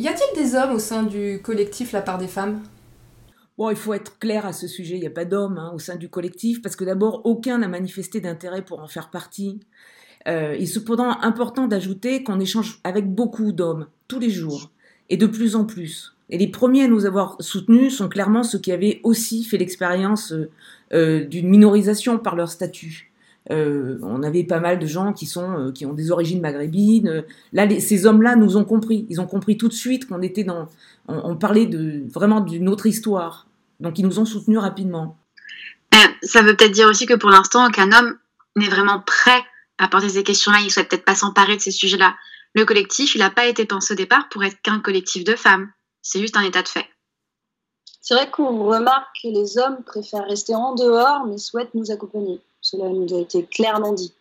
Y a-t-il des hommes au sein du collectif La part des femmes? Bon, il faut être clair à ce sujet, il n'y a pas d'hommes hein, au sein du collectif, parce que d'abord, aucun n'a manifesté d'intérêt pour en faire partie. Euh, il est cependant important d'ajouter qu'on échange avec beaucoup d'hommes, tous les jours, et de plus en plus. Et les premiers à nous avoir soutenus sont clairement ceux qui avaient aussi fait l'expérience euh, euh, d'une minorisation par leur statut. On avait pas mal de gens qui sont qui ont des origines maghrébines. Là, ces hommes-là nous ont compris. Ils ont compris tout de suite qu'on était dans. On, parlait de vraiment d'une autre histoire. Donc ils nous ont soutenus rapidement. Euh, ça veut peut-être dire aussi que pour l'instant, aucun homme n'est vraiment prêt à porter ces questions-là. Il souhaite peut-être pas s'emparer de ces sujets-là. Le collectif, il n'a pas été pensé au départ pour être qu'un collectif de femmes. C'est juste un état de fait. C'est vrai qu'on remarque que les hommes préfèrent rester en dehors, mais souhaitent nous accompagner. Cela nous a été clairement dit.